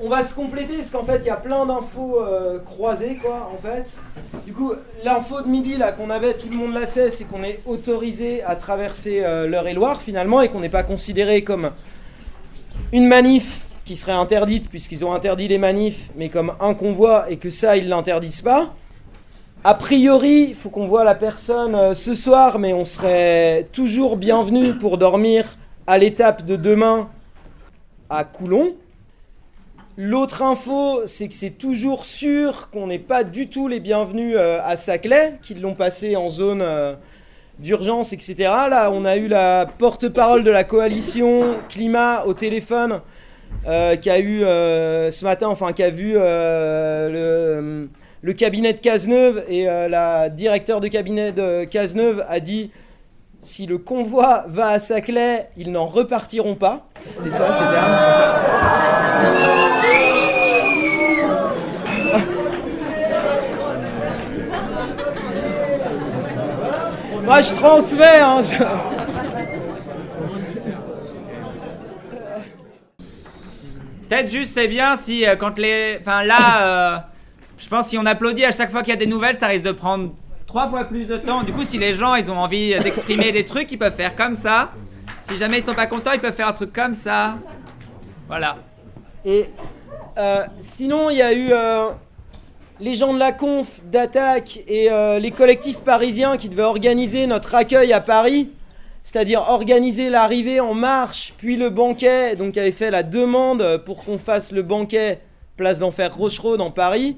on va se compléter parce qu'en fait il y a plein d'infos euh, croisées quoi en fait. Du coup l'info de midi là qu'on avait, tout le monde la sait, c'est qu'on est autorisé à traverser euh, l'Eure-et-Loire finalement et qu'on n'est pas considéré comme une manif qui serait interdite puisqu'ils ont interdit les manifs mais comme un convoi et que ça ils l'interdisent pas. A priori, il faut qu'on voit la personne euh, ce soir mais on serait toujours bienvenu pour dormir à l'étape de demain à Coulon. L'autre info, c'est que c'est toujours sûr qu'on n'est pas du tout les bienvenus euh, à Saclay, qu'ils l'ont passé en zone euh, d'urgence, etc. Là, on a eu la porte-parole de la coalition climat au téléphone, euh, qui a eu ce matin, enfin, qui a vu le, le, cabinet de Cazeneuve, et la directeur de cabinet de Cazeneuve a dit si le convoi va à Saclay, ils n'en repartiront pas. C'était ça, c'est Moi, je transmets. Hein, Peut-être juste, c'est bien si euh, quand les. Enfin là, euh, je pense si on applaudit à chaque fois qu'il y a des nouvelles, ça risque de prendre trois fois plus de temps. Du coup, si les gens ils ont envie d'exprimer des trucs, ils peuvent faire comme ça. Si jamais ils sont pas contents, ils peuvent faire un truc comme ça. Voilà. Et euh, sinon, il y a eu les gens de la conf, d'attaque et euh, les collectifs parisiens qui devaient organiser notre accueil à Paris, c'est-à-dire organiser l'arrivée en marche, puis le banquet, donc avait fait la demande pour qu'on fasse le banquet place d'enfer Rochereau dans Paris.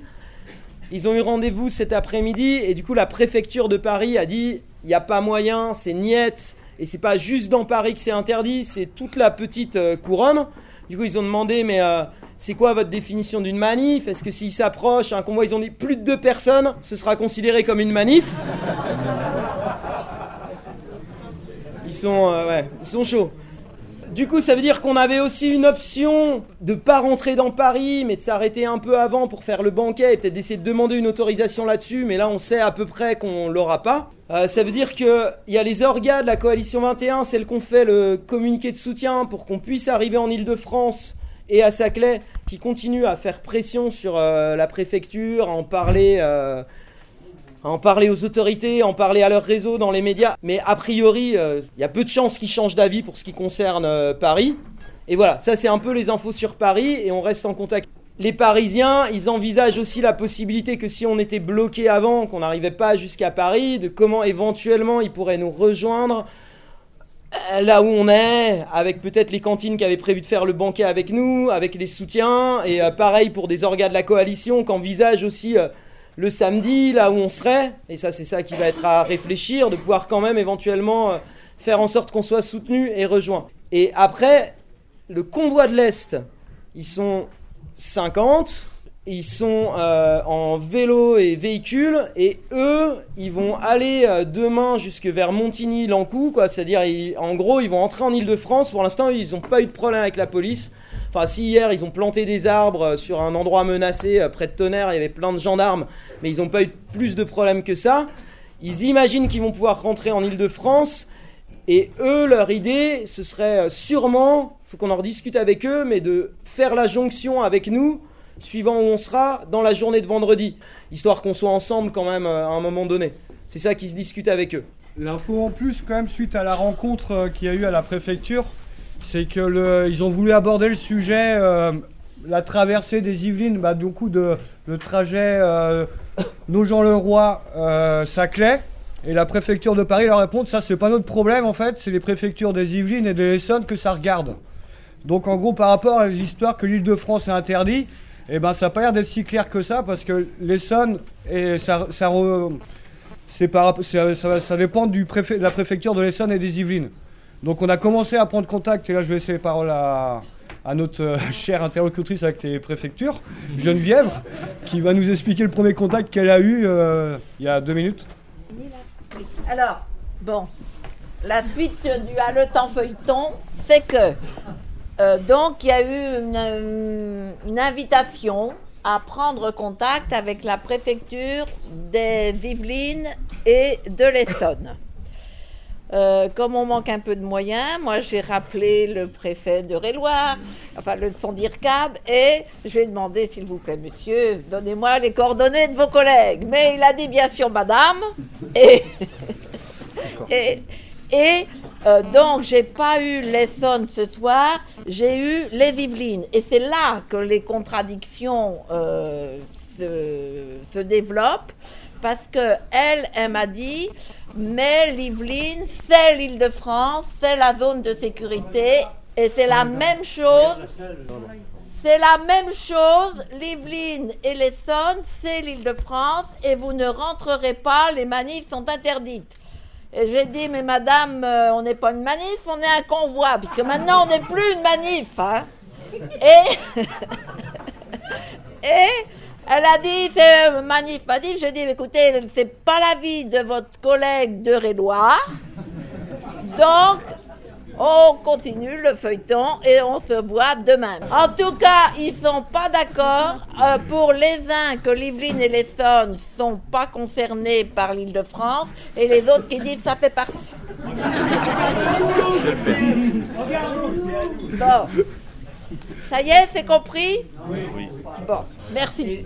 Ils ont eu rendez-vous cet après-midi et du coup la préfecture de Paris a dit il n'y a pas moyen, c'est niette et c'est pas juste dans Paris que c'est interdit, c'est toute la petite euh, couronne. Du coup ils ont demandé mais euh, c'est quoi votre définition d'une manif? Est-ce que s'ils s'approchent, un convoi, ils ont dit plus de deux personnes, ce sera considéré comme une manif? Ils sont, euh, ils sont chauds. Du coup, ça veut dire qu'on avait aussi une option de pas rentrer dans Paris, mais de s'arrêter un peu avant pour faire le banquet et peut-être d'essayer de demander une autorisation là-dessus. Mais là, on sait à peu près qu'on l'aura pas. Euh, ça veut dire qu'il y a les orgas de la coalition 21, celles qu'on fait le communiqué de soutien pour qu'on puisse arriver en Ile-de-France et à Saclay qui continue à faire pression sur euh, la préfecture, à en parler. Euh, en parler aux autorités, en parler à leur réseau, dans les médias. Mais a priori, il euh, y a peu de chances qu'ils changent d'avis pour ce qui concerne Paris. Et voilà, ça c'est un peu les infos sur Paris et on reste en contact. Les Parisiens, ils envisagent aussi la possibilité que si on était bloqué avant, qu'on n'arrivait pas jusqu'à Paris, de comment éventuellement ils pourraient nous rejoindre euh, là où on est, avec peut-être les cantines qui avaient prévu de faire le banquet avec nous, avec les soutiens, et euh, pareil pour des organes de la coalition qu'envisage aussi euh, le samedi, là où on serait, et ça c'est ça qui va être à réfléchir, de pouvoir quand même éventuellement faire en sorte qu'on soit soutenu et rejoint. Et après, le convoi de l'Est, ils sont 50, ils sont euh, en vélo et véhicule et eux, ils vont aller euh, demain jusque vers Montigny-Lancoux. C'est-à-dire, en gros, ils vont entrer en Ile-de-France. Pour l'instant, ils n'ont pas eu de problème avec la police. Enfin, si hier, ils ont planté des arbres euh, sur un endroit menacé près de Tonnerre, il y avait plein de gendarmes, mais ils n'ont pas eu plus de problèmes que ça. Ils imaginent qu'ils vont pouvoir rentrer en Ile-de-France. Et eux, leur idée, ce serait sûrement, il faut qu'on en rediscute avec eux, mais de faire la jonction avec nous suivant où on sera dans la journée de vendredi, histoire qu'on soit ensemble quand même euh, à un moment donné. C'est ça qui se discute avec eux. L'info en plus, quand même, suite à la rencontre euh, qu'il y a eu à la préfecture, c'est que ils ont voulu aborder le sujet, euh, la traversée des Yvelines, bah, du coup, de, le trajet euh, Nogent-le-Roi-Saclay. et la préfecture de Paris leur répond ça, c'est pas notre problème en fait, c'est les préfectures des Yvelines et de l'Essonne que ça regarde. Donc en gros, par rapport à l'histoire que l'île de France est interdit, eh ben, ça n'a pas l'air d'être si clair que ça parce que l'Essonne, et ça, dépend de la préfecture de l'Essonne et des Yvelines. Donc on a commencé à prendre contact, et là je vais laisser la parole à, notre euh, chère interlocutrice avec les préfectures, Geneviève, qui va nous expliquer le premier contact qu'elle a eu euh, il y a deux minutes. Alors, bon, la suite du haletant feuilleton fait que euh, donc, il y a eu une, invitation à prendre contact avec la préfecture des Yvelines et de l'Essonne. Euh, comme on manque un peu de moyens, moi j'ai rappelé le préfet de Réloir, enfin le son d'IRCAB, et je lui ai demandé, s'il vous plaît, monsieur, donnez-moi les coordonnées de vos collègues. Mais il a dit bien sûr, madame, et, et, et euh, donc j'ai pas eu l'Essonne ce soir, j'ai eu les Yvelines. Et c'est là que les contradictions euh, se, se développent, parce que elle, m'a dit, mais l'Yvelines, c'est l'Île-de-France, c'est la zone de sécurité, et c'est la même chose. C'est la même chose, l'Yvelines et l'Essonne, c'est l'Île-de-France, et vous ne rentrerez pas, les manifs sont interdites. Et j'ai dit, mais madame, euh, on n'est pas une manif, on est un convoi, puisque maintenant on n'est plus une manif. Hein. Et, et elle a dit, c'est manif, manif. J'ai dit, écoutez, c'est pas l'avis de votre collègue de Réloir. Donc, on continue le feuilleton et on se voit demain. En tout cas, ils sont pas d'accord. Euh, pour les uns, que l'Yvelines et l'Essonne sont pas concernés par l'Île-de-France et les autres qui disent ça fait partie. Bon. Ça y est, c'est compris? Oui. Merci.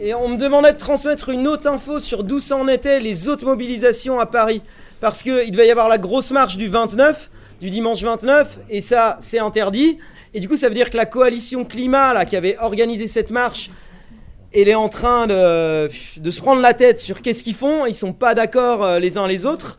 Et on me demandait de transmettre une autre info sur d'où ça en était les autres mobilisations à Paris. Parce qu'il devait y avoir la grosse marche du 29, du dimanche 29, et ça, c'est interdit. Et du coup, ça veut dire que la coalition climat, là, qui avait organisé cette marche, elle est en train de, de se prendre la tête sur qu'est-ce qu'ils font. Ils sont pas d'accord euh, les uns les autres.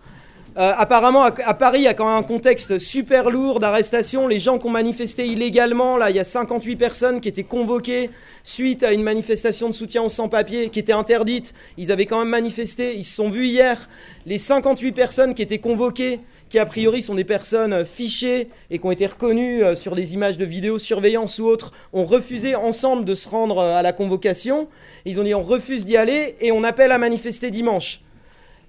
Euh, apparemment, à, Paris, il y a quand même un contexte super lourd d'arrestation. Les gens qui ont manifesté illégalement, là, il y a 58 personnes qui étaient convoquées suite à une manifestation de soutien aux sans-papiers qui était interdite. Ils avaient quand même manifesté. Ils se sont vus hier. Les 58 personnes qui étaient convoquées, qui a priori sont des personnes euh, fichées et qui ont été reconnues euh, sur des images de vidéosurveillance ou autres, ont refusé ensemble de se rendre à la convocation. Ils ont dit on refuse d'y aller et on appelle à manifester dimanche.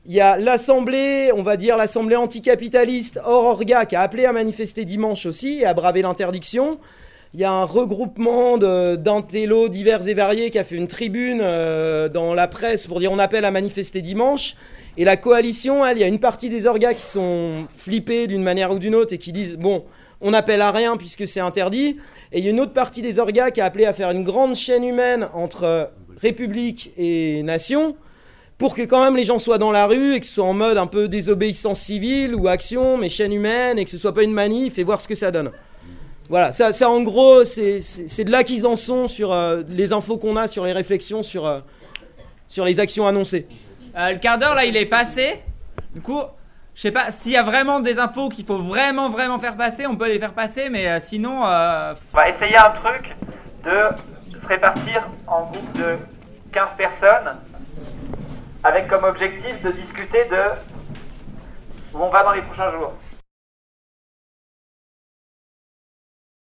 Il y a l'Assemblée, on va dire l'Assemblée anticapitaliste hors orga qui a appelé à manifester dimanche aussi et à braver l'interdiction. Il y a un regroupement d'intellos divers et variés qui a fait une tribune euh, dans la presse pour dire on appelle à manifester dimanche. Et la coalition, elle, il y a une partie des orgas qui sont flippés d'une manière ou d'une autre et qui disent bon, on appelle à rien puisque c'est interdit. Et il y a une autre partie des orgas qui a appelé à faire une grande chaîne humaine entre République et Nation pour que quand même les gens soient dans la rue et que ce soit en mode un peu désobéissance civile ou action, mais chaîne humaine, et que ce soit pas une manif et voir ce que ça donne. Voilà, ça, ça en gros, c'est c'est- c'est de là qu'ils en sont sur euh, les infos qu'on a, sur les réflexions, sur, euh, sur les actions annoncées. Euh, le quart d'heure là, il est passé. Du coup, je sais pas s'il y a vraiment des infos qu'il faut vraiment vraiment faire passer, on peut les faire passer, mais euh, sinon, euh, On va essayer un truc de se répartir en groupe de 15 personnes avec comme objectif de discuter de où on va dans les prochains jours.